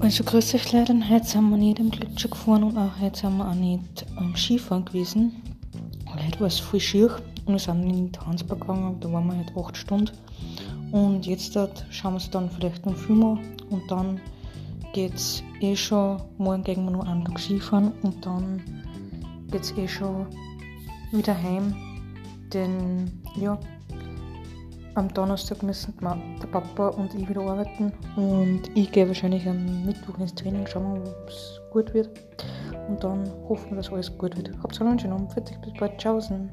Also grüß euch Leute, heute sind wir nicht im Gletscher gefahren und auch heute sind wir auch nicht am Skifahren gewesen. Heute war es voll schier und wir sind in die Hansberg gegangen, da waren wir heute 8 Stunden. Und jetzt dort schauen wir uns dann vielleicht noch Film an und dann geht's eh schon, morgen gehen wir noch einen Tag Skifahren und dann geht's eh schon wieder heim. Denn ja, am Donnerstag müssen der Papa und ich wieder arbeiten und ich gehe wahrscheinlich am Mittwoch ins Training, schauen wir, ob es gut wird. Und dann hoffen wir, dass alles gut wird. Habt einen schönen Abend, fertig, bis bald, tschaußen.